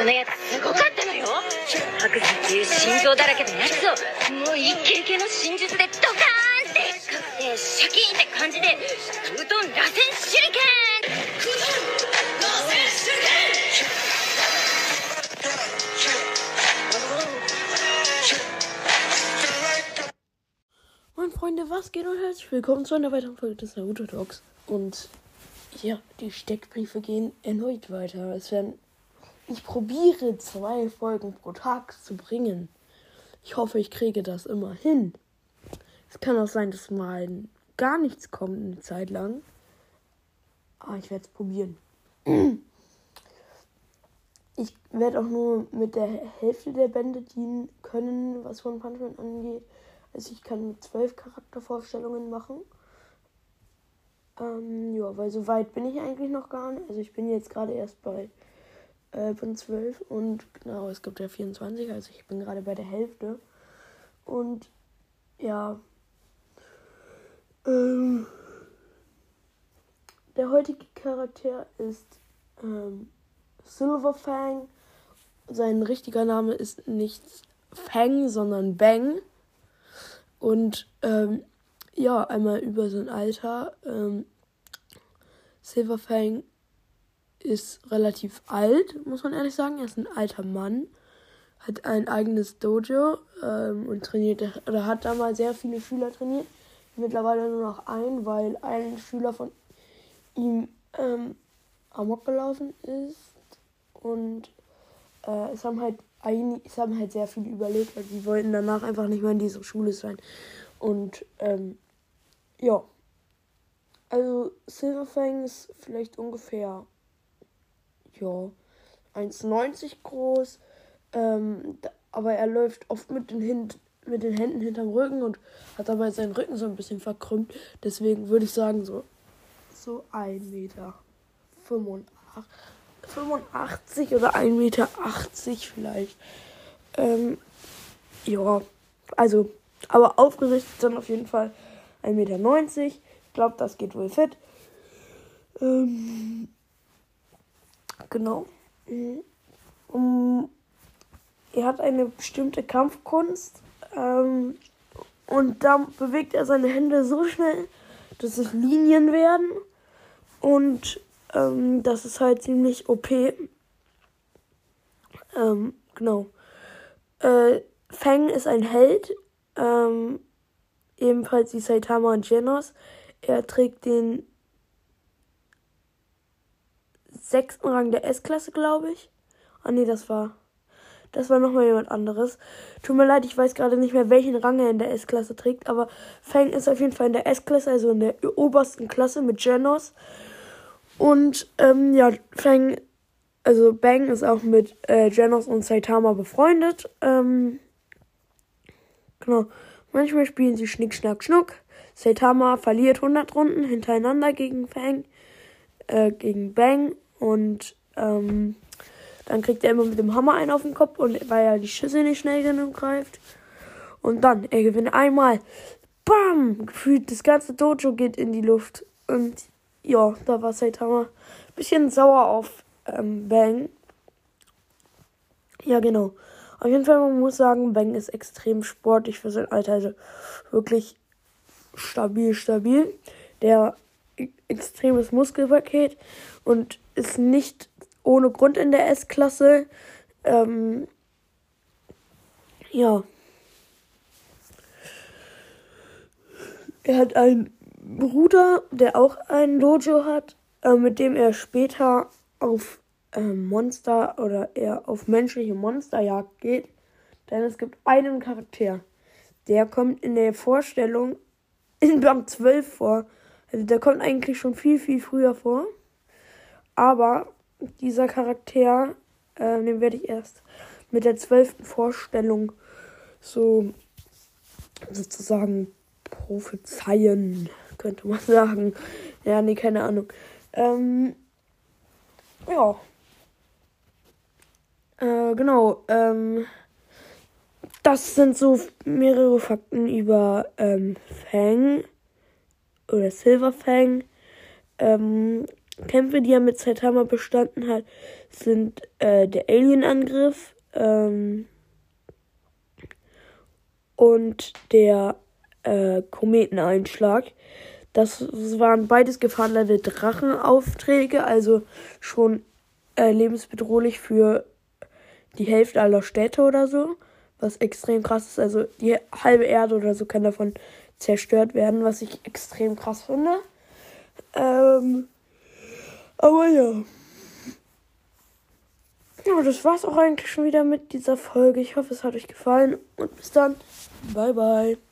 このやつすごかったのよ白山っていう心臓だらけのやつをもうイケイケの真術でドカーンってかくてシャキーンって感じでうどん螺旋手裏剣 Moin Freunde, was geht und herzlich willkommen zu einer weiteren Folge des Naruto Talks. Und ja, die Steckbriefe gehen erneut weiter. Es werden, ich probiere zwei Folgen pro Tag zu bringen. Ich hoffe, ich kriege das immer hin. Es kann auch sein, dass mal gar nichts kommt eine Zeit lang. Aber ich werde es probieren. Ich werde auch nur mit der Hälfte der Bände dienen können, was One Punch Man angeht. Also ich kann zwölf Charaktervorstellungen machen. Ähm, ja, weil so weit bin ich eigentlich noch gar nicht. Also ich bin jetzt gerade erst bei äh, Band 12 und genau, es gibt ja 24, also ich bin gerade bei der Hälfte. Und ja, ähm, der heutige Charakter ist ähm, Silverfang. Sein richtiger Name ist nicht Fang, sondern Bang. Und ähm, ja, einmal über sein Alter. Ähm, Silverfang ist relativ alt, muss man ehrlich sagen. Er ist ein alter Mann, hat ein eigenes Dojo ähm, und trainiert, oder hat da mal sehr viele Schüler trainiert. Mittlerweile nur noch ein, weil ein Schüler von ihm ähm, amok gelaufen ist. Und äh, es haben halt ein, es haben halt sehr viele überlebt, weil sie wollten danach einfach nicht mehr in dieser Schule sein. Und ähm, ja. Also Silverfang ist vielleicht ungefähr ja 1,90 groß. Ähm, aber er läuft oft mit den, mit den Händen hinterm Rücken und hat dabei seinen Rücken so ein bisschen verkrümmt. Deswegen würde ich sagen, so, so 1,85 Meter 85 oder 1,80 Meter vielleicht. Ähm, ja, also, aber aufgerichtet dann auf jeden Fall 1,90 Meter. Ich glaube, das geht wohl fit. Ähm, genau. Um, er hat eine bestimmte Kampfkunst. Ähm, und da bewegt er seine Hände so schnell, dass es Linien werden. Und ähm, das ist halt ziemlich OP. Ähm, genau. Äh, Fang ist ein Held. Ähm, ebenfalls wie Saitama und Genos. Er trägt den sechsten Rang der S-Klasse, glaube ich. Ah nee, das war. Das war nochmal jemand anderes. Tut mir leid, ich weiß gerade nicht mehr, welchen Rang er in der S-Klasse trägt, aber Fang ist auf jeden Fall in der S-Klasse, also in der obersten Klasse mit Genos. Und ähm, ja, Fang, also Bang ist auch mit äh, Genos und Saitama befreundet. Ähm, genau. Manchmal spielen sie Schnick, Schnack, Schnuck. Saitama verliert 100 Runden hintereinander gegen Fang, äh, gegen Bang. Und ähm, dann kriegt er immer mit dem Hammer einen auf den Kopf, und weil er die Schüsse nicht schnell genug greift. Und dann, er gewinnt einmal. Bam! Gefühlt, das ganze Dojo geht in die Luft. Und ja, da war Saitama ein bisschen sauer auf ähm, Bang. Ja, genau. Auf jeden Fall, man muss sagen, Bang ist extrem sportlich für sein Alter. Also wirklich stabil, stabil. Der extremes Muskelpaket und ist nicht ohne Grund in der S-Klasse. Ähm, ja. Er hat einen Bruder, der auch ein Dojo hat, äh, mit dem er später auf äh, Monster oder eher auf menschliche Monsterjagd geht. Denn es gibt einen Charakter, der kommt in der Vorstellung in Band 12 vor. Also der kommt eigentlich schon viel, viel früher vor. Aber dieser Charakter, äh, den werde ich erst mit der zwölften Vorstellung so sozusagen prophezeien könnte man sagen. Ja, nee, keine Ahnung. Ähm, ja. Äh, genau. Ähm, das sind so mehrere Fakten über ähm, Fang oder Silverfang. Ähm, Kämpfe, die er mit Saitama bestanden hat, sind äh, der Alien-Angriff ähm, und der äh, Kometeneinschlag. Das waren beides gefahrenlade Drachenaufträge, also schon äh, lebensbedrohlich für die Hälfte aller Städte oder so. Was extrem krass ist. Also die halbe Erde oder so kann davon zerstört werden, was ich extrem krass finde. Ähm, aber ja. Ja, das war's auch eigentlich schon wieder mit dieser Folge. Ich hoffe, es hat euch gefallen und bis dann. Bye, bye.